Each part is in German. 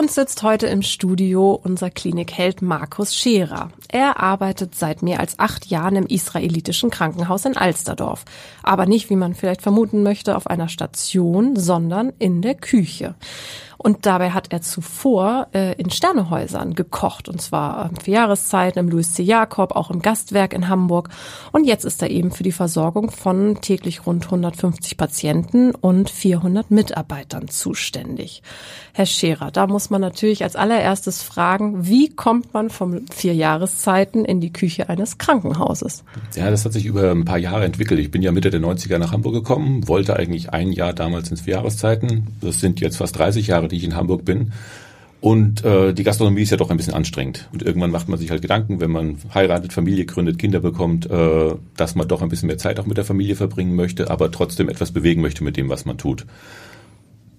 Uns sitzt heute im Studio unser Klinikheld Markus Scherer. Er arbeitet seit mehr als acht Jahren im israelitischen Krankenhaus in Alsterdorf. Aber nicht, wie man vielleicht vermuten möchte, auf einer Station, sondern in der Küche. Und dabei hat er zuvor äh, in Sternehäusern gekocht. Und zwar ähm, für Jahreszeiten im Louis C. Jakob, auch im Gastwerk in Hamburg. Und jetzt ist er eben für die Versorgung von täglich rund 150 Patienten und 400 Mitarbeitern zuständig. Herr Scherer, da muss man natürlich als allererstes fragen, wie kommt man von vier Jahreszeiten in die Küche eines Krankenhauses? Ja, das hat sich über ein paar Jahre entwickelt. Ich bin ja Mitte der 90er nach Hamburg gekommen, wollte eigentlich ein Jahr damals ins vier Jahreszeiten. Das sind jetzt fast 30 Jahre, die ich in Hamburg bin. Und äh, die Gastronomie ist ja doch ein bisschen anstrengend. Und irgendwann macht man sich halt Gedanken, wenn man heiratet, Familie gründet, Kinder bekommt, äh, dass man doch ein bisschen mehr Zeit auch mit der Familie verbringen möchte, aber trotzdem etwas bewegen möchte mit dem, was man tut.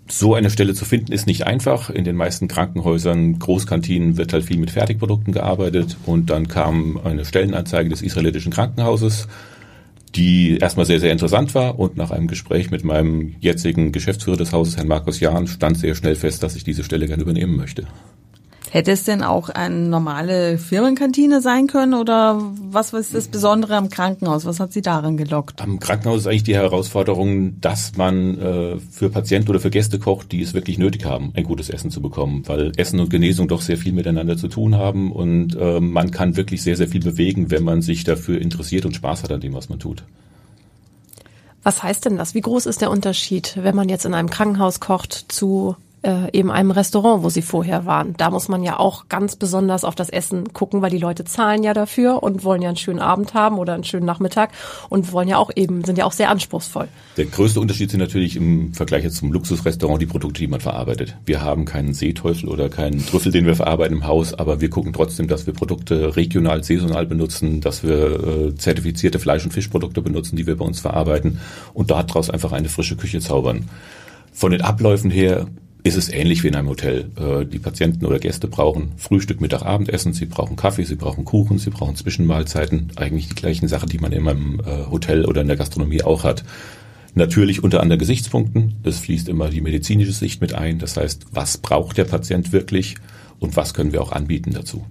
So eine Stelle zu finden ist nicht einfach. In den meisten Krankenhäusern, Großkantinen wird halt viel mit Fertigprodukten gearbeitet. Und dann kam eine Stellenanzeige des israelitischen Krankenhauses die erstmal sehr, sehr interessant war und nach einem Gespräch mit meinem jetzigen Geschäftsführer des Hauses, Herrn Markus Jahn, stand sehr schnell fest, dass ich diese Stelle gerne übernehmen möchte. Hätte es denn auch eine normale Firmenkantine sein können oder was ist das Besondere am Krankenhaus? Was hat Sie daran gelockt? Am Krankenhaus ist eigentlich die Herausforderung, dass man äh, für Patienten oder für Gäste kocht, die es wirklich nötig haben, ein gutes Essen zu bekommen, weil Essen und Genesung doch sehr viel miteinander zu tun haben und äh, man kann wirklich sehr, sehr viel bewegen, wenn man sich dafür interessiert und Spaß hat an dem, was man tut. Was heißt denn das? Wie groß ist der Unterschied, wenn man jetzt in einem Krankenhaus kocht zu äh, eben einem Restaurant, wo sie vorher waren. Da muss man ja auch ganz besonders auf das Essen gucken, weil die Leute zahlen ja dafür und wollen ja einen schönen Abend haben oder einen schönen Nachmittag und wollen ja auch eben, sind ja auch sehr anspruchsvoll. Der größte Unterschied sind natürlich im Vergleich jetzt zum Luxusrestaurant die Produkte, die man verarbeitet. Wir haben keinen Seeteufel oder keinen Trüffel, den wir verarbeiten im Haus, aber wir gucken trotzdem, dass wir Produkte regional, saisonal benutzen, dass wir äh, zertifizierte Fleisch- und Fischprodukte benutzen, die wir bei uns verarbeiten und daraus einfach eine frische Küche zaubern. Von den Abläufen her ist es ähnlich wie in einem Hotel. Äh, die Patienten oder Gäste brauchen Frühstück, Mittag, Abendessen, sie brauchen Kaffee, sie brauchen Kuchen, sie brauchen Zwischenmahlzeiten. Eigentlich die gleichen Sachen, die man in einem äh, Hotel oder in der Gastronomie auch hat. Natürlich unter anderen Gesichtspunkten. Es fließt immer die medizinische Sicht mit ein. Das heißt, was braucht der Patient wirklich und was können wir auch anbieten dazu?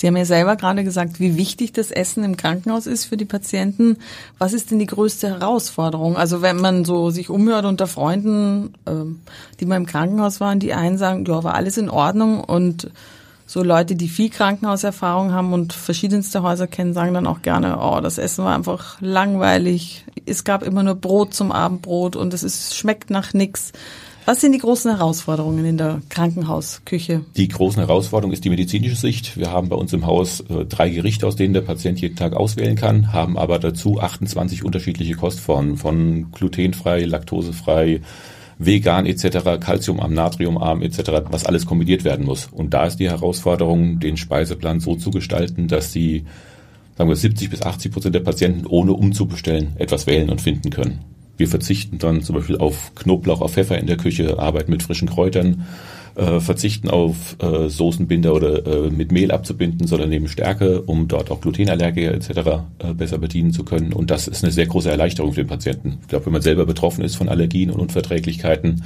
Sie haben ja selber gerade gesagt, wie wichtig das Essen im Krankenhaus ist für die Patienten. Was ist denn die größte Herausforderung? Also wenn man so sich umhört unter Freunden, ähm, die mal im Krankenhaus waren, die einen sagen, ja, war alles in Ordnung und so Leute, die viel Krankenhauserfahrung haben und verschiedenste Häuser kennen, sagen dann auch gerne, oh, das Essen war einfach langweilig. Es gab immer nur Brot zum Abendbrot und es ist, schmeckt nach nix. Was sind die großen Herausforderungen in der Krankenhausküche? Die großen Herausforderung ist die medizinische Sicht. Wir haben bei uns im Haus äh, drei Gerichte, aus denen der Patient jeden Tag auswählen kann, haben aber dazu 28 unterschiedliche Kostformen von glutenfrei, laktosefrei, vegan etc., Calciumarm, Natriumarm etc., was alles kombiniert werden muss. Und da ist die Herausforderung, den Speiseplan so zu gestalten, dass die sagen wir 70 bis 80 Prozent der Patienten ohne umzubestellen etwas wählen und finden können. Wir verzichten dann zum Beispiel auf Knoblauch, auf Pfeffer in der Küche, arbeiten mit frischen Kräutern, äh, verzichten auf äh, Soßenbinder oder äh, mit Mehl abzubinden, sondern nehmen Stärke, um dort auch Glutenallergiker etc. Äh, besser bedienen zu können. Und das ist eine sehr große Erleichterung für den Patienten. Ich glaube, wenn man selber betroffen ist von Allergien und Unverträglichkeiten,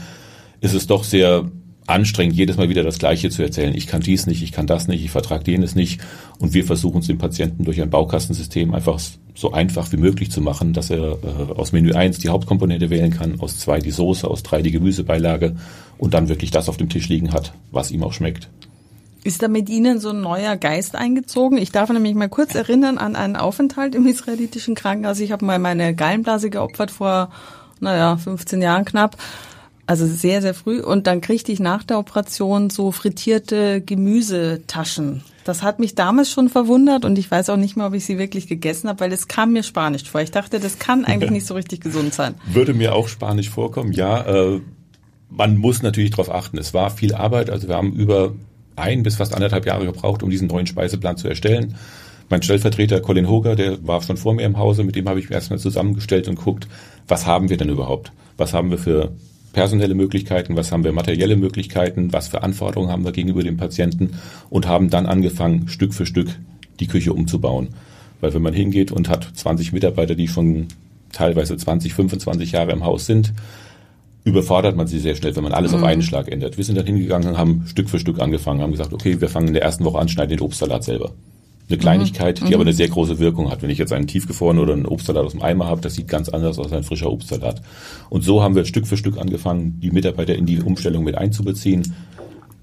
ist es doch sehr anstrengend, jedes Mal wieder das Gleiche zu erzählen. Ich kann dies nicht, ich kann das nicht, ich vertrage jenes nicht. Und wir versuchen es dem Patienten durch ein Baukastensystem einfach so einfach wie möglich zu machen, dass er äh, aus Menü 1 die Hauptkomponente wählen kann, aus 2 die Soße, aus 3 die Gemüsebeilage und dann wirklich das auf dem Tisch liegen hat, was ihm auch schmeckt. Ist da mit Ihnen so ein neuer Geist eingezogen? Ich darf nämlich mal kurz erinnern an einen Aufenthalt im israelitischen Krankenhaus. Ich habe mal meine Gallenblase geopfert vor, naja, 15 Jahren knapp. Also sehr, sehr früh. Und dann kriegte ich nach der Operation so frittierte Gemüsetaschen. Das hat mich damals schon verwundert und ich weiß auch nicht mehr, ob ich sie wirklich gegessen habe, weil es kam mir spanisch vor. Ich dachte, das kann eigentlich nicht so richtig gesund sein. Würde mir auch spanisch vorkommen, ja. Äh, man muss natürlich darauf achten. Es war viel Arbeit. Also wir haben über ein bis fast anderthalb Jahre gebraucht, um diesen neuen Speiseplan zu erstellen. Mein Stellvertreter Colin Hoger, der war schon vor mir im Hause, mit dem habe ich erstmal zusammengestellt und guckt, was haben wir denn überhaupt? Was haben wir für personelle Möglichkeiten, was haben wir materielle Möglichkeiten, was für Anforderungen haben wir gegenüber dem Patienten und haben dann angefangen, Stück für Stück die Küche umzubauen. Weil wenn man hingeht und hat 20 Mitarbeiter, die schon teilweise 20, 25 Jahre im Haus sind, überfordert man sie sehr schnell, wenn man alles mhm. auf einen Schlag ändert. Wir sind dann hingegangen und haben Stück für Stück angefangen, haben gesagt, okay, wir fangen in der ersten Woche an, schneiden den Obstsalat selber eine Kleinigkeit, mhm. die aber eine sehr große Wirkung hat. Wenn ich jetzt einen tiefgefrorenen oder einen Obstsalat aus dem Eimer habe, das sieht ganz anders aus als ein frischer Obstsalat. Und so haben wir Stück für Stück angefangen, die Mitarbeiter in die Umstellung mit einzubeziehen,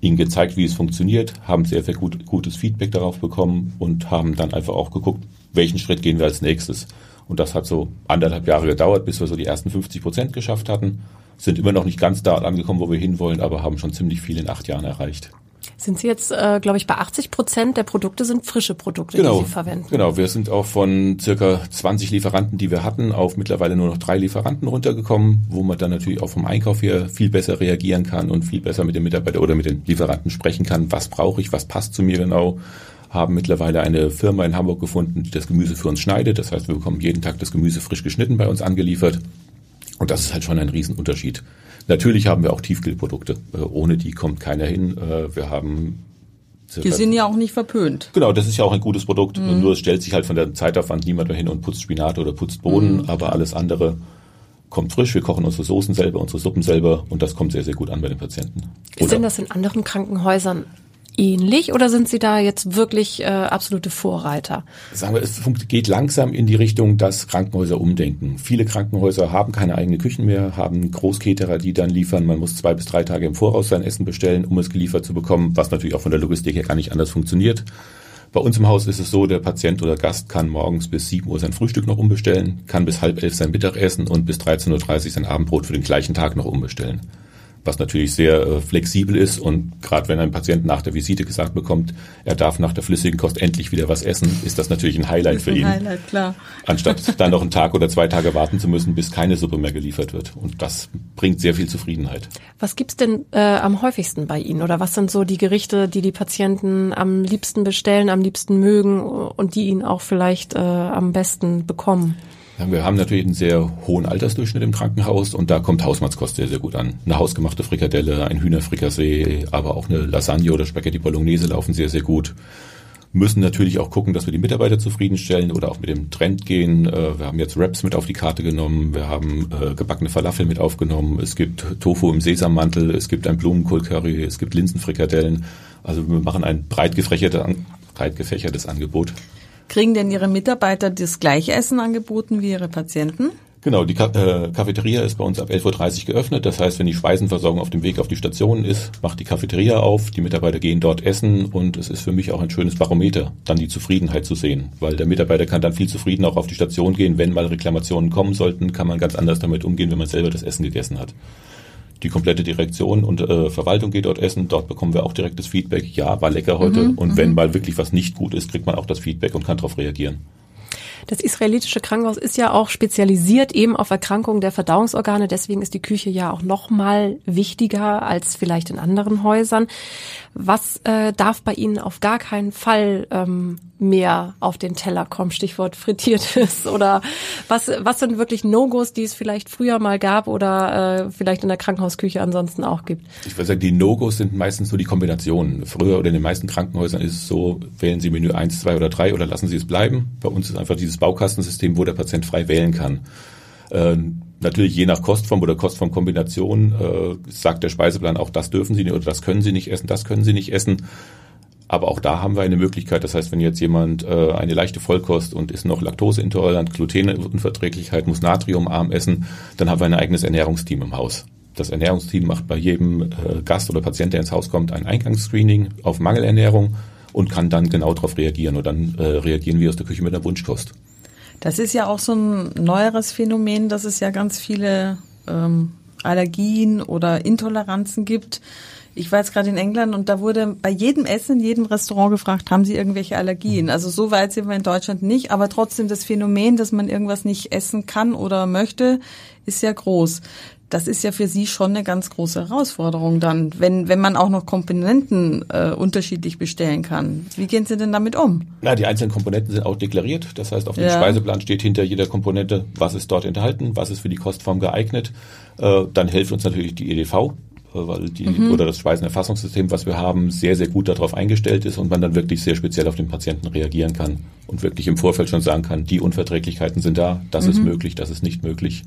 ihnen gezeigt, wie es funktioniert, haben sehr, sehr gut, gutes Feedback darauf bekommen und haben dann einfach auch geguckt, welchen Schritt gehen wir als nächstes. Und das hat so anderthalb Jahre gedauert, bis wir so die ersten 50 Prozent geschafft hatten. Sind immer noch nicht ganz da angekommen, wo wir hinwollen, aber haben schon ziemlich viel in acht Jahren erreicht. Sind Sie jetzt, äh, glaube ich, bei 80 Prozent der Produkte sind frische Produkte, genau, die Sie verwenden? Genau, wir sind auch von circa 20 Lieferanten, die wir hatten, auf mittlerweile nur noch drei Lieferanten runtergekommen, wo man dann natürlich auch vom Einkauf her viel besser reagieren kann und viel besser mit den Mitarbeitern oder mit den Lieferanten sprechen kann. Was brauche ich, was passt zu mir genau? Haben mittlerweile eine Firma in Hamburg gefunden, die das Gemüse für uns schneidet. Das heißt, wir bekommen jeden Tag das Gemüse frisch geschnitten bei uns angeliefert. Und das ist halt schon ein Riesenunterschied. Natürlich haben wir auch Tiefkühlprodukte. Äh, ohne die kommt keiner hin. Äh, wir haben die sind ja auch nicht verpönt. Genau, das ist ja auch ein gutes Produkt. Mhm. Nur es stellt sich halt von der Zeitaufwand niemand mehr hin und putzt Spinat oder putzt Boden, mhm. aber alles andere kommt frisch. Wir kochen unsere Soßen selber, unsere Suppen selber und das kommt sehr, sehr gut an bei den Patienten. Oder Sind das in anderen Krankenhäusern ähnlich oder sind Sie da jetzt wirklich äh, absolute Vorreiter? Sagen wir, es geht langsam in die Richtung, dass Krankenhäuser umdenken. Viele Krankenhäuser haben keine eigenen Küchen mehr, haben Großketerer, die dann liefern. Man muss zwei bis drei Tage im Voraus sein Essen bestellen, um es geliefert zu bekommen, was natürlich auch von der Logistik her gar nicht anders funktioniert. Bei uns im Haus ist es so, der Patient oder Gast kann morgens bis 7 Uhr sein Frühstück noch umbestellen, kann bis halb elf sein Mittagessen und bis 13.30 Uhr sein Abendbrot für den gleichen Tag noch umbestellen was natürlich sehr äh, flexibel ist. Und gerade wenn ein Patient nach der Visite gesagt bekommt, er darf nach der flüssigen Kost endlich wieder was essen, ist das natürlich ein Highlight für ein ihn. Highlight, klar. Anstatt dann noch einen Tag oder zwei Tage warten zu müssen, bis keine Suppe mehr geliefert wird. Und das bringt sehr viel Zufriedenheit. Was gibt's denn äh, am häufigsten bei Ihnen? Oder was sind so die Gerichte, die die Patienten am liebsten bestellen, am liebsten mögen und die Ihnen auch vielleicht äh, am besten bekommen? Wir haben natürlich einen sehr hohen Altersdurchschnitt im Krankenhaus und da kommt Hausmannskost sehr, sehr gut an. Eine hausgemachte Frikadelle, ein Hühnerfrikassee, aber auch eine Lasagne oder Spaghetti Bolognese laufen sehr, sehr gut. Müssen natürlich auch gucken, dass wir die Mitarbeiter zufriedenstellen oder auch mit dem Trend gehen. Äh, wir haben jetzt Wraps mit auf die Karte genommen, wir haben äh, gebackene Falafel mit aufgenommen, es gibt Tofu im Sesammantel, es gibt ein Blumenkohlcurry, es gibt Linsenfrikadellen. Also wir machen ein breit gefächertes, breit gefächertes Angebot. Kriegen denn Ihre Mitarbeiter das gleiche Essen angeboten wie Ihre Patienten? Genau, die äh, Cafeteria ist bei uns ab 11.30 Uhr geöffnet. Das heißt, wenn die Speisenversorgung auf dem Weg auf die Station ist, macht die Cafeteria auf, die Mitarbeiter gehen dort essen und es ist für mich auch ein schönes Barometer, dann die Zufriedenheit zu sehen. Weil der Mitarbeiter kann dann viel zufrieden auch auf die Station gehen. Wenn mal Reklamationen kommen sollten, kann man ganz anders damit umgehen, wenn man selber das Essen gegessen hat die komplette Direktion und äh, Verwaltung geht dort essen. Dort bekommen wir auch direktes Feedback. Ja, war lecker heute. Mhm, und wenn mhm. mal wirklich was nicht gut ist, kriegt man auch das Feedback und kann darauf reagieren. Das israelitische Krankenhaus ist ja auch spezialisiert eben auf Erkrankungen der Verdauungsorgane. Deswegen ist die Küche ja auch noch mal wichtiger als vielleicht in anderen Häusern. Was äh, darf bei Ihnen auf gar keinen Fall ähm, mehr auf den Teller kommen? Stichwort frittiertes oder was, was sind wirklich No-Gos, die es vielleicht früher mal gab oder äh, vielleicht in der Krankenhausküche ansonsten auch gibt? Ich würde sagen, die No-Gos sind meistens so die Kombinationen. Früher oder in den meisten Krankenhäusern ist es so, wählen Sie Menü 1, 2 oder 3 oder lassen Sie es bleiben. Bei uns ist einfach dieses Baukastensystem, wo der Patient frei wählen kann. Äh, natürlich je nach Kostform oder Kostformkombination äh, sagt der Speiseplan auch, das dürfen Sie nicht oder das können Sie nicht essen, das können Sie nicht essen. Aber auch da haben wir eine Möglichkeit. Das heißt, wenn jetzt jemand äh, eine leichte Vollkost und ist noch laktoseintolerant, Glutenunverträglichkeit, muss natriumarm essen, dann haben wir ein eigenes Ernährungsteam im Haus. Das Ernährungsteam macht bei jedem äh, Gast oder Patient, der ins Haus kommt, ein Eingangsscreening auf Mangelernährung und kann dann genau darauf reagieren. Und dann äh, reagieren wir aus der Küche mit einer Wunschkost. Das ist ja auch so ein neueres Phänomen, dass es ja ganz viele ähm, Allergien oder Intoleranzen gibt. Ich war jetzt gerade in England und da wurde bei jedem Essen, in jedem Restaurant gefragt, haben Sie irgendwelche Allergien? Also so weit sind wir in Deutschland nicht, aber trotzdem das Phänomen, dass man irgendwas nicht essen kann oder möchte, ist ja groß. Das ist ja für Sie schon eine ganz große Herausforderung dann, wenn, wenn man auch noch Komponenten äh, unterschiedlich bestellen kann. Wie gehen Sie denn damit um? Na, die einzelnen Komponenten sind auch deklariert. Das heißt, auf dem ja. Speiseplan steht hinter jeder Komponente, was ist dort enthalten, was ist für die Kostform geeignet. Äh, dann hilft uns natürlich die EDV, äh, weil die mhm. oder das Speisenerfassungssystem, was wir haben, sehr, sehr gut darauf eingestellt ist und man dann wirklich sehr speziell auf den Patienten reagieren kann und wirklich im Vorfeld schon sagen kann, die Unverträglichkeiten sind da, das mhm. ist möglich, das ist nicht möglich.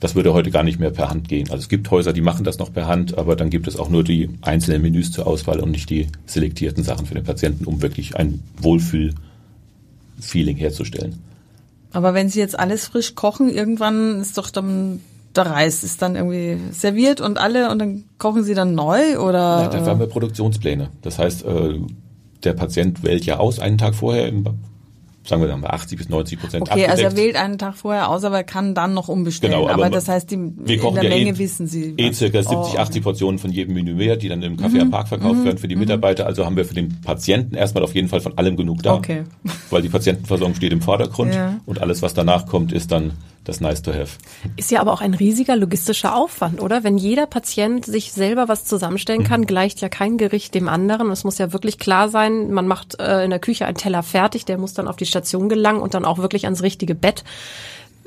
Das würde heute gar nicht mehr per Hand gehen. Also es gibt Häuser, die machen das noch per Hand, aber dann gibt es auch nur die einzelnen Menüs zur Auswahl und nicht die selektierten Sachen für den Patienten, um wirklich ein Wohlfühl-Feeling herzustellen. Aber wenn Sie jetzt alles frisch kochen, irgendwann ist doch dann der Reis ist dann irgendwie serviert und alle und dann kochen sie dann neu oder? Ja, dafür haben wir Produktionspläne. Das heißt, äh, der Patient wählt ja aus einen Tag vorher im sagen wir dann mal 80 bis 90 Prozent Okay, abgedeckt. also er wählt einen Tag vorher aus, aber er kann dann noch umbestellen. Genau, aber, aber das heißt, die, in der ja Menge eh, wissen Sie. Eh circa 70, oh, 80 Portionen von jedem Menü mehr, die dann im Café mhm. am Park verkauft mhm. werden für die mhm. Mitarbeiter. Also haben wir für den Patienten erstmal auf jeden Fall von allem genug da. Okay. Weil die Patientenversorgung steht im Vordergrund ja. und alles, was danach kommt, ist dann das nice to have. Ist ja aber auch ein riesiger logistischer Aufwand, oder? Wenn jeder Patient sich selber was zusammenstellen kann, mhm. gleicht ja kein Gericht dem anderen. Es muss ja wirklich klar sein, man macht äh, in der Küche einen Teller fertig, der muss dann auf die Station gelangen und dann auch wirklich ans richtige Bett.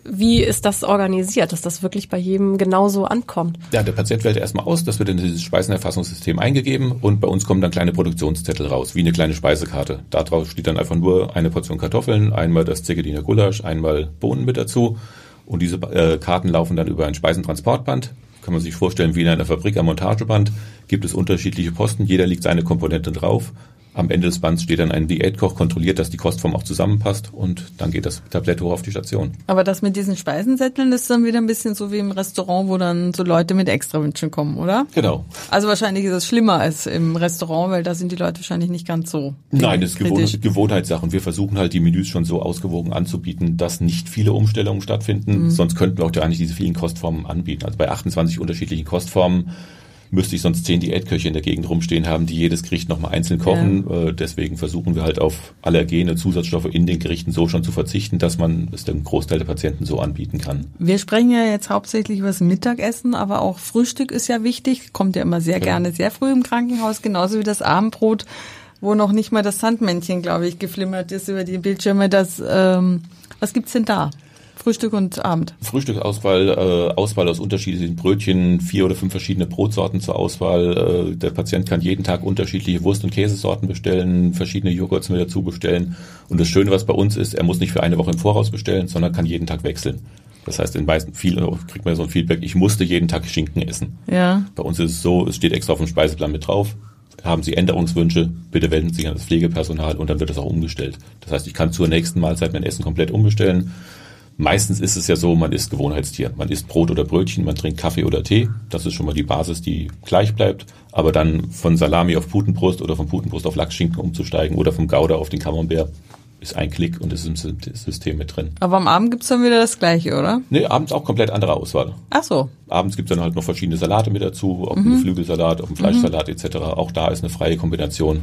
Wie ist das organisiert, dass das wirklich bei jedem genauso ankommt? Ja, der Patient wählt erstmal aus, das wird in dieses Speisenerfassungssystem eingegeben und bei uns kommen dann kleine Produktionszettel raus, wie eine kleine Speisekarte. Da drauf steht dann einfach nur eine Portion Kartoffeln, einmal das Zegeliner Gulasch, einmal Bohnen mit dazu und diese äh, Karten laufen dann über ein Speisentransportband. Kann man sich vorstellen, wie in einer Fabrik am Montageband gibt es unterschiedliche Posten. Jeder legt seine Komponente drauf am Ende des Bands steht dann ein Diätkoch, kontrolliert, dass die Kostform auch zusammenpasst und dann geht das Tablett hoch auf die Station. Aber das mit diesen Speisensätteln ist dann wieder ein bisschen so wie im Restaurant, wo dann so Leute mit Extrawünschen kommen, oder? Genau. Also wahrscheinlich ist es schlimmer als im Restaurant, weil da sind die Leute wahrscheinlich nicht ganz so. Nein, das ist Gewohn Gewohnheitssache und wir versuchen halt die Menüs schon so ausgewogen anzubieten, dass nicht viele Umstellungen stattfinden, mhm. sonst könnten wir auch gar nicht diese vielen Kostformen anbieten. Also bei 28 unterschiedlichen Kostformen müsste ich sonst zehn Diätköche in der Gegend rumstehen haben, die jedes Gericht nochmal einzeln kochen. Ja. Äh, deswegen versuchen wir halt auf allergene Zusatzstoffe in den Gerichten so schon zu verzichten, dass man es dem Großteil der Patienten so anbieten kann. Wir sprechen ja jetzt hauptsächlich über das Mittagessen, aber auch Frühstück ist ja wichtig. Kommt ja immer sehr ja. gerne sehr früh im Krankenhaus, genauso wie das Abendbrot wo noch nicht mal das Sandmännchen, glaube ich, geflimmert ist über die Bildschirme. Das, ähm, was gibt's denn da? Frühstück und Abend. Frühstücksauswahl, äh, Auswahl aus unterschiedlichen Brötchen, vier oder fünf verschiedene Brotsorten zur Auswahl. Äh, der Patient kann jeden Tag unterschiedliche Wurst- und Käsesorten bestellen, verschiedene Joghurts mit dazu bestellen. Und das Schöne, was bei uns ist, er muss nicht für eine Woche im Voraus bestellen, sondern kann jeden Tag wechseln. Das heißt, in meisten vielen kriegt man so ein Feedback, ich musste jeden Tag Schinken essen. Ja. Bei uns ist es so, es steht extra auf dem Speiseplan mit drauf. Haben Sie Änderungswünsche, bitte wenden Sie sich an das Pflegepersonal und dann wird das auch umgestellt. Das heißt, ich kann zur nächsten Mahlzeit mein Essen komplett umbestellen Meistens ist es ja so, man isst Gewohnheitstier. Man isst Brot oder Brötchen, man trinkt Kaffee oder Tee. Das ist schon mal die Basis, die gleich bleibt. Aber dann von Salami auf Putenbrust oder von Putenbrust auf Lachsschinken umzusteigen oder vom Gouda auf den Camembert ist ein Klick und ist im System mit drin. Aber am Abend gibt's dann wieder das Gleiche, oder? Nee, abends auch komplett andere Auswahl. Ach so. Abends gibt's dann halt noch verschiedene Salate mit dazu, ob mhm. ein Geflügelsalat, ob ein Fleischsalat mhm. etc. Auch da ist eine freie Kombination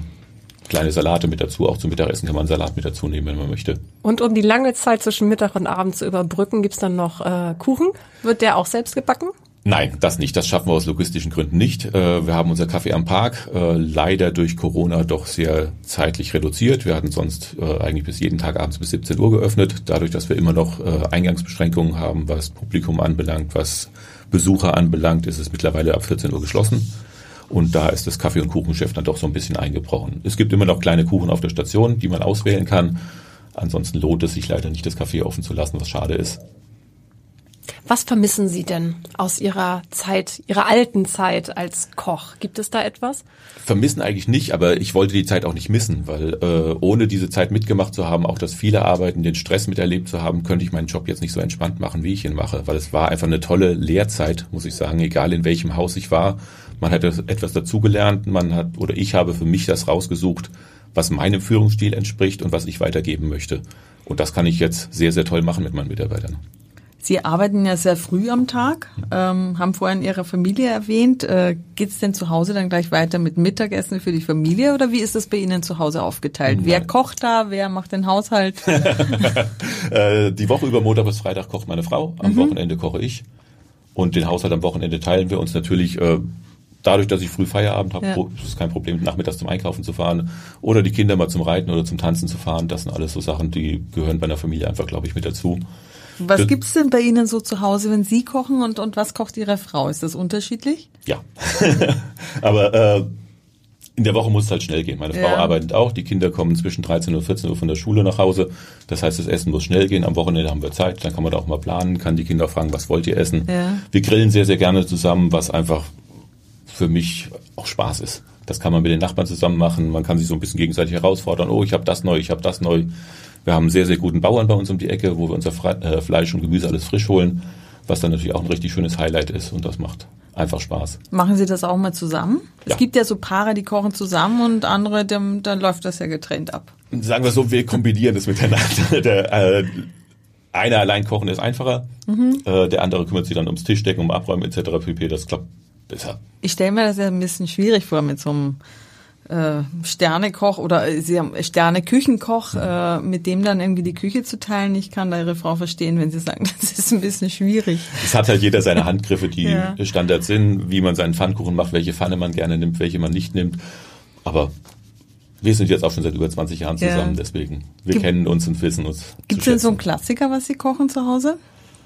kleine Salate mit dazu. Auch zum Mittagessen kann man Salat mit dazu nehmen, wenn man möchte. Und um die lange Zeit zwischen Mittag und Abend zu überbrücken, gibt's dann noch äh, Kuchen. Wird der auch selbst gebacken? Nein, das nicht. Das schaffen wir aus logistischen Gründen nicht. Äh, wir haben unser Kaffee am Park äh, leider durch Corona doch sehr zeitlich reduziert. Wir hatten sonst äh, eigentlich bis jeden Tag abends bis 17 Uhr geöffnet. Dadurch, dass wir immer noch Eingangsbeschränkungen haben, was Publikum anbelangt, was Besucher anbelangt, ist es mittlerweile ab 14 Uhr geschlossen. Und da ist das Kaffee- und Kuchenchef dann doch so ein bisschen eingebrochen. Es gibt immer noch kleine Kuchen auf der Station, die man auswählen kann. Ansonsten lohnt es sich leider nicht, das Kaffee offen zu lassen, was schade ist. Was vermissen Sie denn aus Ihrer Zeit, Ihrer alten Zeit als Koch? Gibt es da etwas? Vermissen eigentlich nicht, aber ich wollte die Zeit auch nicht missen, weil äh, ohne diese Zeit mitgemacht zu haben, auch das viele Arbeiten, den Stress miterlebt zu haben, könnte ich meinen Job jetzt nicht so entspannt machen, wie ich ihn mache, weil es war einfach eine tolle Lehrzeit, muss ich sagen, egal in welchem Haus ich war. Man hat etwas dazugelernt, man hat oder ich habe für mich das rausgesucht, was meinem Führungsstil entspricht und was ich weitergeben möchte. Und das kann ich jetzt sehr, sehr toll machen mit meinen Mitarbeitern. Sie arbeiten ja sehr früh am Tag, ähm, haben vorhin Ihre Familie erwähnt. Äh, Geht es denn zu Hause dann gleich weiter mit Mittagessen für die Familie oder wie ist das bei Ihnen zu Hause aufgeteilt? Nein. Wer kocht da? Wer macht den Haushalt? äh, die Woche über Montag bis Freitag kocht meine Frau, am mhm. Wochenende koche ich und den Haushalt am Wochenende teilen wir uns natürlich. Äh, dadurch, dass ich früh Feierabend habe, ja. ist es kein Problem, nachmittags zum Einkaufen zu fahren oder die Kinder mal zum Reiten oder zum Tanzen zu fahren. Das sind alles so Sachen, die gehören bei einer Familie einfach, glaube ich, mit dazu. Was das, gibt's denn bei Ihnen so zu Hause, wenn Sie kochen und, und was kocht Ihre Frau? Ist das unterschiedlich? Ja. Aber äh, in der Woche muss es halt schnell gehen. Meine Frau ja. arbeitet auch, die Kinder kommen zwischen 13 und 14 Uhr von der Schule nach Hause. Das heißt, das Essen muss schnell gehen. Am Wochenende haben wir Zeit, dann kann man da auch mal planen, kann die Kinder fragen, was wollt ihr essen? Ja. Wir grillen sehr, sehr gerne zusammen, was einfach für mich auch Spaß ist. Das kann man mit den Nachbarn zusammen machen. Man kann sich so ein bisschen gegenseitig herausfordern. Oh, ich habe das neu, ich habe das neu. Wir haben sehr, sehr guten Bauern bei uns um die Ecke, wo wir unser äh, Fleisch und Gemüse alles frisch holen, was dann natürlich auch ein richtig schönes Highlight ist und das macht einfach Spaß. Machen Sie das auch mal zusammen? Ja. Es gibt ja so Paare, die kochen zusammen und andere, dann, dann läuft das ja getrennt ab. Sagen wir so, wir kombinieren das miteinander. Der, äh, einer allein kochen ist einfacher, mhm. äh, der andere kümmert sich dann ums Tischdecken, um Abräumen etc. pp. Das klappt besser. Ich stelle mir das ja ein bisschen schwierig vor mit so einem äh, Sternekoch oder äh, haben Sterne-Küchenkoch, äh, mit dem dann irgendwie die Küche zu teilen. Ich kann da ihre Frau verstehen, wenn sie sagen, das ist ein bisschen schwierig. Es hat halt jeder seine Handgriffe, die ja. Standard sind, wie man seinen Pfannkuchen macht, welche Pfanne man gerne nimmt, welche man nicht nimmt. Aber wir sind jetzt auch schon seit über 20 Jahren zusammen, ja. deswegen. Wir Gibt, kennen uns und wissen uns. Gibt es denn so einen Klassiker, was Sie kochen zu Hause?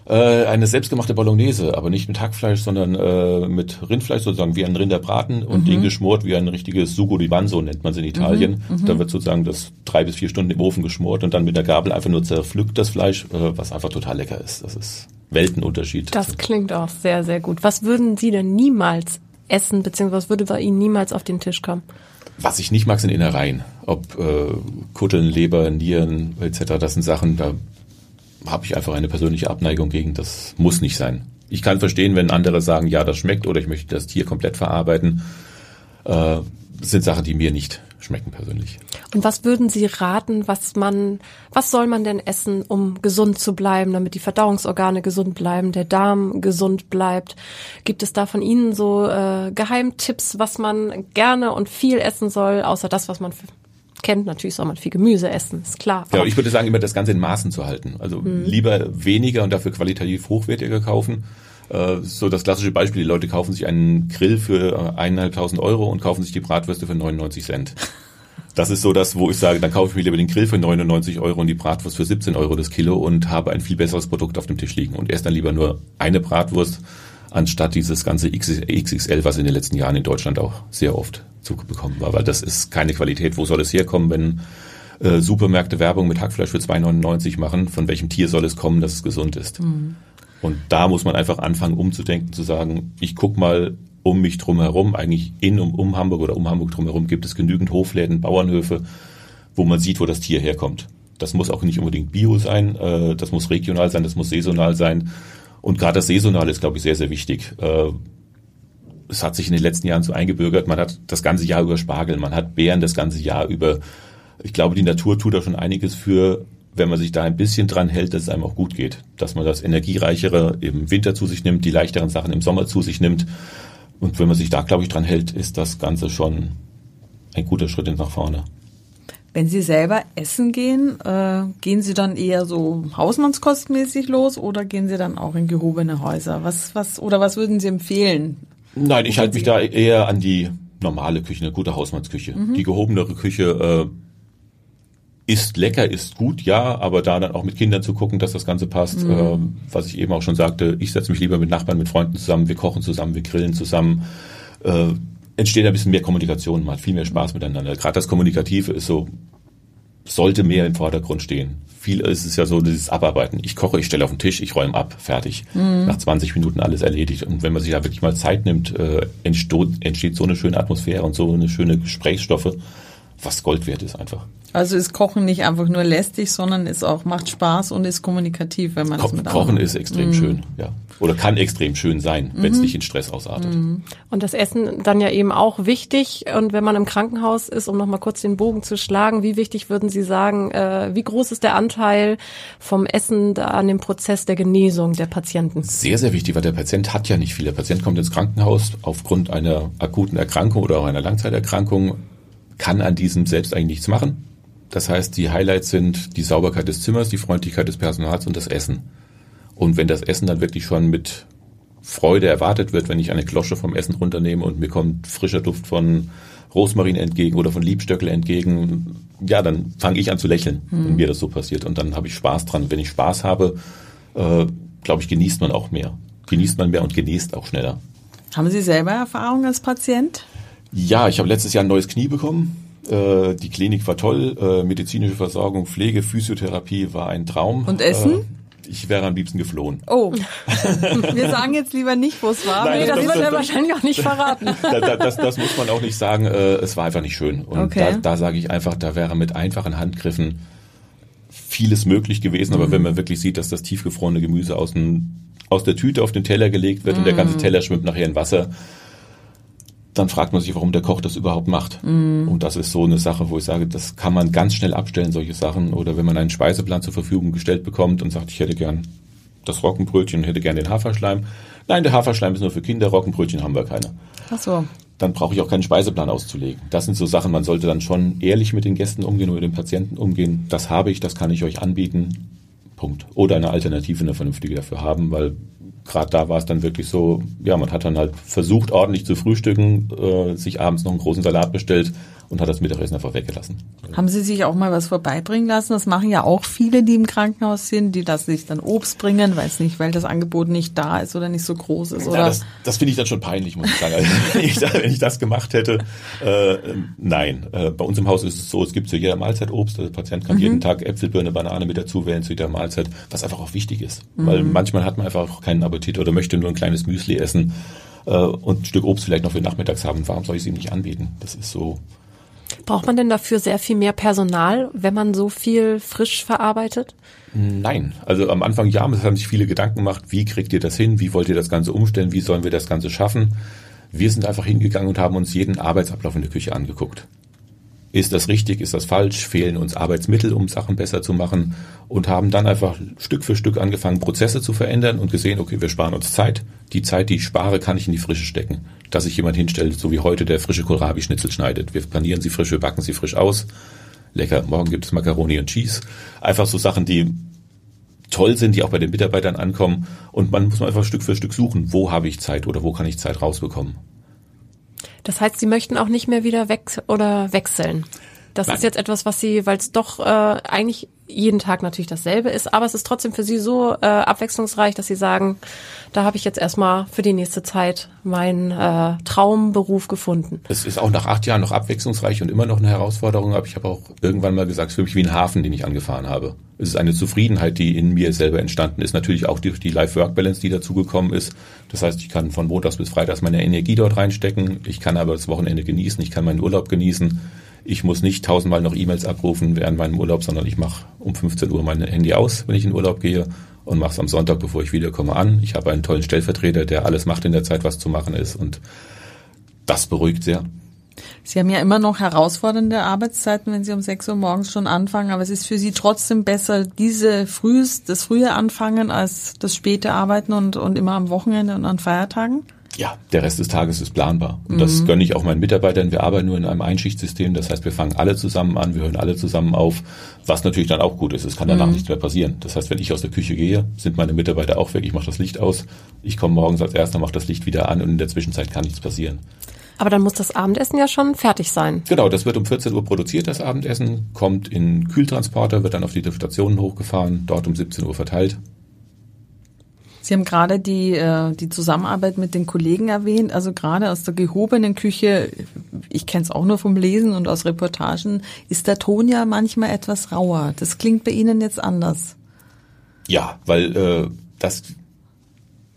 Äh, eine selbstgemachte Bolognese, aber nicht mit Hackfleisch, sondern äh, mit Rindfleisch sozusagen wie ein Rinderbraten und mhm. den geschmort wie ein richtiges Sugo di Banzo nennt man es in Italien. Mhm. mhm. Da wird sozusagen das drei bis vier Stunden im Ofen geschmort und dann mit der Gabel einfach nur zerpflückt das Fleisch, äh, was einfach total lecker ist. Das ist Weltenunterschied. Das klingt auch sehr, sehr gut. Was würden Sie denn niemals essen, beziehungsweise würde bei Ihnen niemals auf den Tisch kommen? Was ich nicht mag, sind Innereien. Ob äh, Kutteln, Leber, Nieren etc. Das sind Sachen, da habe ich einfach eine persönliche Abneigung gegen. Das muss nicht sein. Ich kann verstehen, wenn andere sagen, ja, das schmeckt oder ich möchte das Tier komplett verarbeiten. Äh, das sind Sachen, die mir nicht schmecken persönlich. Und was würden Sie raten, was man, was soll man denn essen, um gesund zu bleiben, damit die Verdauungsorgane gesund bleiben, der Darm gesund bleibt? Gibt es da von Ihnen so äh, Geheimtipps, was man gerne und viel essen soll, außer das, was man kennt. Natürlich soll man viel Gemüse essen, ist klar. Ja, ich würde sagen, immer das Ganze in Maßen zu halten. Also mhm. lieber weniger und dafür qualitativ hochwertiger kaufen. Äh, so das klassische Beispiel, die Leute kaufen sich einen Grill für äh, eineinhalbtausend Euro und kaufen sich die Bratwürste für 99 Cent. Das ist so das, wo ich sage, dann kaufe ich mir lieber den Grill für 99 Euro und die Bratwurst für 17 Euro das Kilo und habe ein viel besseres Produkt auf dem Tisch liegen und erst dann lieber nur eine Bratwurst anstatt dieses ganze XXL, was in den letzten Jahren in Deutschland auch sehr oft zugekommen war. Weil das ist keine Qualität. Wo soll es herkommen, wenn äh, Supermärkte Werbung mit Hackfleisch für 2,99 machen? Von welchem Tier soll es kommen, dass es gesund ist? Mhm. Und da muss man einfach anfangen, umzudenken, zu sagen, ich guck mal um mich drumherum, eigentlich in und um Hamburg oder um Hamburg drumherum gibt es genügend Hofläden, Bauernhöfe, wo man sieht, wo das Tier herkommt. Das muss auch nicht unbedingt Bio sein, äh, das muss regional sein, das muss saisonal sein. Und gerade das Saisonale ist, glaube ich, sehr, sehr wichtig. Äh, es hat sich in den letzten Jahren so eingebürgert, man hat das ganze Jahr über Spargel, man hat Beeren das ganze Jahr über. Ich glaube, die Natur tut da schon einiges für, wenn man sich da ein bisschen dran hält, dass es einem auch gut geht. Dass man das Energiereichere im Winter zu sich nimmt, die leichteren Sachen im Sommer zu sich nimmt. Und wenn man sich da, glaube ich, dran hält, ist das Ganze schon ein guter Schritt nach vorne. Wenn Sie selber essen gehen, äh, gehen Sie dann eher so hausmannskostmäßig los oder gehen Sie dann auch in gehobene Häuser? Was, was, oder was würden Sie empfehlen? Nein, ich halte mich da eher an die normale Küche, eine gute Hausmannsküche. Mhm. Die gehobenere Küche äh, ist lecker, ist gut, ja, aber da dann auch mit Kindern zu gucken, dass das Ganze passt. Mhm. Äh, was ich eben auch schon sagte, ich setze mich lieber mit Nachbarn, mit Freunden zusammen, wir kochen zusammen, wir grillen zusammen. Äh, entsteht ein bisschen mehr Kommunikation, man hat viel mehr Spaß miteinander. Gerade das Kommunikative ist so, sollte mehr im Vordergrund stehen. Viel ist es ja so, dieses Abarbeiten. Ich koche, ich stelle auf den Tisch, ich räume ab, fertig. Mhm. Nach 20 Minuten alles erledigt. Und wenn man sich da wirklich mal Zeit nimmt, äh, entsteht, entsteht so eine schöne Atmosphäre und so eine schöne Gesprächsstoffe, was Gold wert ist einfach. Also ist Kochen nicht einfach nur lästig, sondern es auch macht Spaß und ist kommunikativ, wenn man Ko es mit Kochen ist extrem schön, ja. Oder kann extrem schön sein, wenn es nicht in Stress ausartet. Und das Essen dann ja eben auch wichtig. Und wenn man im Krankenhaus ist, um nochmal kurz den Bogen zu schlagen, wie wichtig würden Sie sagen, äh, wie groß ist der Anteil vom Essen da an dem Prozess der Genesung der Patienten? Sehr, sehr wichtig, weil der Patient hat ja nicht viel. Der Patient kommt ins Krankenhaus aufgrund einer akuten Erkrankung oder auch einer Langzeiterkrankung, kann an diesem selbst eigentlich nichts machen. Das heißt, die Highlights sind die Sauberkeit des Zimmers, die Freundlichkeit des Personals und das Essen. Und wenn das Essen dann wirklich schon mit Freude erwartet wird, wenn ich eine Klosche vom Essen runternehme und mir kommt frischer Duft von Rosmarin entgegen oder von Liebstöckel entgegen, ja, dann fange ich an zu lächeln, wenn mir das so passiert. Und dann habe ich Spaß dran. Wenn ich Spaß habe, äh, glaube ich, genießt man auch mehr. Genießt man mehr und genießt auch schneller. Haben Sie selber Erfahrung als Patient? Ja, ich habe letztes Jahr ein neues Knie bekommen. Äh, die Klinik war toll, äh, medizinische Versorgung, Pflege, Physiotherapie war ein Traum. Und Essen? Äh, ich wäre am liebsten geflohen. Oh, wir sagen jetzt lieber nicht, wo es war. Nein, Nee, das das- wird das- er das- wahrscheinlich auch nicht verraten. da, da, das, das muss man auch nicht sagen, äh, es war einfach nicht schön. Und Okay. da, da sage ich einfach, da wäre mit einfachen Handgriffen vieles möglich gewesen. Aber wenn man wirklich sieht, dass das tiefgefrorene Gemüse aus, dem, aus der Tüte auf den Teller gelegt wird und der ganze Teller schwimmt nachher in Wasser, dann fragt man sich, warum der Koch das überhaupt macht. Und das ist so eine Sache, wo ich sage, das kann man ganz schnell abstellen, solche Sachen. Oder wenn man einen Speiseplan zur Verfügung gestellt bekommt und sagt, ich hätte gern das Roggenbrötchen und hätte gern den Haferschleim. Nein, der Haferschleim ist nur für Kinder, Roggenbrötchen haben wir keine Ach so. dann brauche ich auch keinen Speiseplan auszulegen. Das sind so Sachen, man sollte dann schon ehrlich mit den Gästen umgehen oder mit den Patienten umgehen. Das habe ich, das kann ich euch anbieten. Punkt. Oder eine Alternative, eine vernünftige dafür haben, weil gerade da war es dann wirklich so, ja, man hat dann halt versucht, ordentlich zu frühstücken, äh, sich abends noch einen großen Salat bestellt und hat das Mittagessen einfach weggelassen. Haben Sie sich auch mal was vorbeibringen lassen? Das machen ja auch viele, die im Krankenhaus sind, die lassen sich dann Obst bringen, weiß nicht, weil das Angebot nicht da ist oder nicht so groß ist. Oder Ja, das das finde ich dann schon peinlich, muss ich sagen. Also, wenn, ich, da- wenn ich das gemacht hätte, äh, nein. Äh, bei uns im Haus ist es so, es gibt zu jeder Mahlzeit Obst. Der Patient kann jeden Tag Äpfel, Birne, Banane mit dazu wählen zu jeder Mahlzeit, was einfach auch wichtig ist. Weil manchmal hat man einfach auch keinen Appetit oder möchte nur ein kleines Müsli essen äh, und ein Stück Obst vielleicht noch für nachmittags haben. Warum soll ich es ihm nicht anbieten? Das ist so. Braucht man denn dafür sehr viel mehr Personal, wenn man so viel frisch verarbeitet? Nein, also am Anfang ja, es haben sich viele Gedanken gemacht, wie kriegt ihr das hin, wie wollt ihr das Ganze umstellen, wie sollen wir das Ganze schaffen. Wir sind einfach hingegangen und haben uns jeden Arbeitsablauf in der Küche angeguckt. Ist das richtig, ist das falsch, fehlen uns Arbeitsmittel, um Sachen besser zu machen und haben dann einfach Stück für Stück angefangen, Prozesse zu verändern und gesehen, okay, wir sparen uns Zeit. Die Zeit, die ich spare, kann ich in die Frische stecken. Dass sich jemand hinstellt, so wie heute, der frische Kohlrabi-Schnitzel schneidet. Wir planieren sie frisch, wir backen sie frisch aus. Lecker, morgen gibt es Macaroni und Cheese. Einfach so Sachen, die toll sind, die auch bei den Mitarbeitern ankommen. Und man muss einfach Stück für Stück suchen, wo habe ich Zeit oder wo kann ich Zeit rausbekommen. Das heißt, Sie möchten auch nicht mehr wieder weg oder wechseln. Das Nein. ist jetzt etwas, was Sie, weil es doch äh, eigentlich jeden Tag natürlich dasselbe ist, aber es ist trotzdem für Sie so äh, abwechslungsreich, dass Sie sagen, da habe ich jetzt erstmal für die nächste Zeit meinen äh, Traumberuf gefunden. Es ist auch nach acht Jahren noch abwechslungsreich und immer noch eine Herausforderung, aber ich habe auch irgendwann mal gesagt, es ist für mich wie ein Hafen, den ich angefahren habe. Es ist eine Zufriedenheit, die in mir selber entstanden ist. Natürlich auch durch die Life-Work-Balance, die dazugekommen ist. Das heißt, ich kann von Montags bis Freitags meine Energie dort reinstecken. Ich kann aber das Wochenende genießen. Ich kann meinen Urlaub genießen. Ich muss nicht tausendmal noch E-Mails abrufen während meinem Urlaub, sondern ich mache um 15 Uhr mein Handy aus, wenn ich in Urlaub gehe und mache es am Sonntag, bevor ich wiederkomme, an. Ich habe einen tollen Stellvertreter, der alles macht in der Zeit, was zu machen ist und das beruhigt sehr. Sie haben ja immer noch herausfordernde Arbeitszeiten, wenn Sie um 6 Uhr morgens schon anfangen, aber es ist für Sie trotzdem besser, diese frühes, das frühe Anfangen als das späte Arbeiten und, und immer am Wochenende und an Feiertagen? Ja, der Rest des Tages ist planbar. Und das gönne ich auch meinen Mitarbeitern. Wir arbeiten nur in einem Einschichtsystem. Das heißt, wir fangen alle zusammen an, wir hören alle zusammen auf, was natürlich dann auch gut ist. Es kann danach nichts mehr passieren. Das heißt, wenn ich aus der Küche gehe, sind meine Mitarbeiter auch weg. Ich mache das Licht aus. Ich komme morgens als erster, mache das Licht wieder an und in der Zwischenzeit kann nichts passieren. Aber dann muss das Abendessen ja schon fertig sein. Genau, das wird um 14 Uhr produziert, das Abendessen, kommt in Kühltransporter, wird dann auf die Stationen hochgefahren, dort um 17 Uhr verteilt. Sie haben gerade die, äh, die Zusammenarbeit mit den Kollegen erwähnt, also gerade aus der gehobenen Küche, ich kenne es auch nur vom Lesen und aus Reportagen, ist der Ton ja manchmal etwas rauer. Das klingt bei Ihnen jetzt anders. Ja, weil äh, das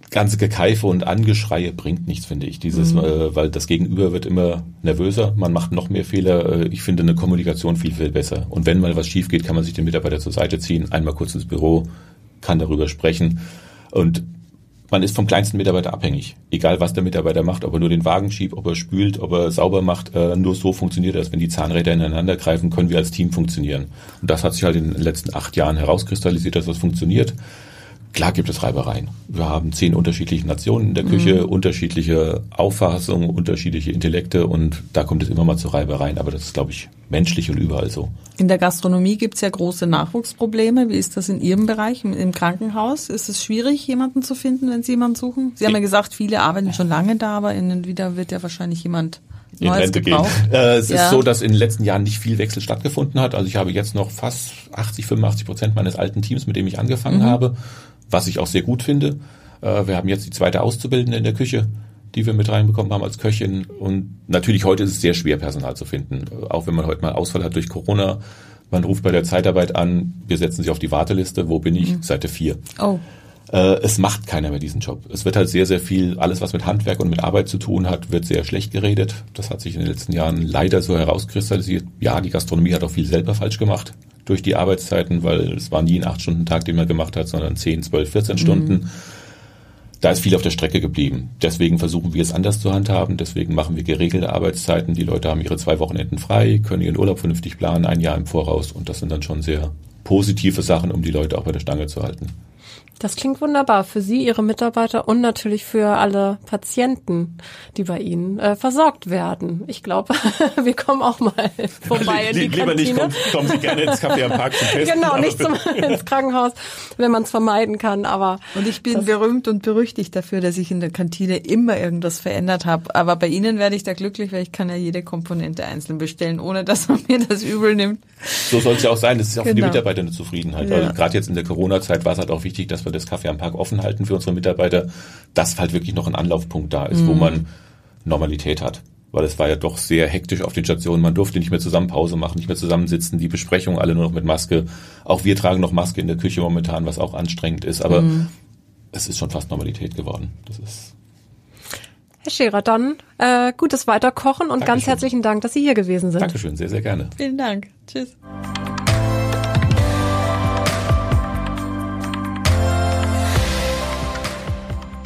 ganze Gekeife und Angeschreie bringt nichts, finde ich. Dieses, mhm. äh, weil das Gegenüber wird immer nervöser, man macht noch mehr Fehler. Äh, ich finde eine Kommunikation viel, viel besser. Und wenn mal was schief geht, kann man sich den Mitarbeiter zur Seite ziehen, einmal kurz ins Büro, kann darüber sprechen. Und man ist vom kleinsten Mitarbeiter abhängig. Egal, was der Mitarbeiter macht, ob er nur den Wagen schiebt, ob er spült, ob er sauber macht, äh, nur so funktioniert das. Wenn die Zahnräder ineinander greifen, können wir als Team funktionieren. Und das hat sich halt in den letzten acht Jahren herauskristallisiert, dass das funktioniert. Klar gibt es Reibereien. Wir haben zehn unterschiedliche Nationen in der Küche, mhm. unterschiedliche Auffassungen, unterschiedliche Intellekte und da kommt es immer mal zu Reibereien, aber das ist, glaube ich, menschlich und überall so. In der Gastronomie gibt es ja große Nachwuchsprobleme. Wie ist das in Ihrem Bereich, im Krankenhaus? Ist es schwierig, jemanden zu finden, wenn Sie jemanden suchen? Sie haben ja gesagt, viele arbeiten schon lange da, aber innen wieder wird ja wahrscheinlich jemand in Neues Rente gebraucht. gehen. Äh, es ja. ist so, dass in den letzten Jahren nicht viel Wechsel stattgefunden hat. Also ich habe jetzt noch fast 80, 85 Prozent meines alten Teams, mit dem ich angefangen mhm. habe was ich auch sehr gut finde. Äh, wir haben jetzt die zweite Auszubildende in der Küche, die wir mit reinbekommen haben als Köchin. Und natürlich heute ist es sehr schwer, Personal zu finden. Auch wenn man heute mal Ausfall hat durch Corona. Man ruft bei der Zeitarbeit an, wir setzen sie auf die Warteliste. Wo bin ich? Mhm. Seite 4. Oh. Äh, es macht keiner mehr diesen Job. Es wird halt sehr, sehr viel, alles was mit Handwerk und mit Arbeit zu tun hat, wird sehr schlecht geredet. Das hat sich in den letzten Jahren leider so herauskristallisiert. Ja, die Gastronomie hat auch viel selber falsch gemacht durch die Arbeitszeiten, weil es war nie ein 8-Stunden-Tag, den man gemacht hat, sondern 10, 12, 14 Stunden. Mhm. Da ist viel auf der Strecke geblieben. Deswegen versuchen wir es anders zu handhaben. Deswegen machen wir geregelte Arbeitszeiten. Die Leute haben ihre zwei Wochenenden frei, können ihren Urlaub vernünftig planen, ein Jahr im Voraus. Und das sind dann schon sehr positive Sachen, um die Leute auch bei der Stange zu halten. Das klingt wunderbar für Sie, Ihre Mitarbeiter und natürlich für alle Patienten, die bei Ihnen äh, versorgt werden. Ich glaube, wir kommen auch mal vorbei in die Lieber Kantine. nicht, kommen, kommen Sie gerne ins Café am Park zum Testen. Genau, nicht zum, ins Krankenhaus, wenn man es vermeiden kann. Aber und ich bin berühmt und berüchtigt dafür, dass ich in der Kantine immer irgendwas verändert habe. Aber bei Ihnen werde ich da glücklich, weil ich kann ja jede Komponente einzeln bestellen, ohne dass man mir das übel nimmt. So soll es ja auch sein. Das ist auch genau. für die genau. Mitarbeiter eine Zufriedenheit. Ja. Weil gerade jetzt in der Corona-Zeit war es halt auch wichtig, dass wir das Café am Park offen halten für unsere Mitarbeiter, dass halt wirklich noch ein Anlaufpunkt da ist, mhm. wo man Normalität hat. Weil es war ja doch sehr hektisch auf den Stationen. Man durfte nicht mehr zusammen Pause machen, nicht mehr zusammensitzen. Die Besprechungen alle nur noch mit Maske. Auch wir tragen noch Maske in der Küche momentan, was auch anstrengend ist. Aber mhm. es ist schon fast Normalität geworden. Das ist Herr Scherer, dann äh, gutes Weiterkochen und Dankeschön. ganz herzlichen Dank, dass Sie hier gewesen sind. Dankeschön, sehr, sehr gerne. Vielen Dank. Tschüss.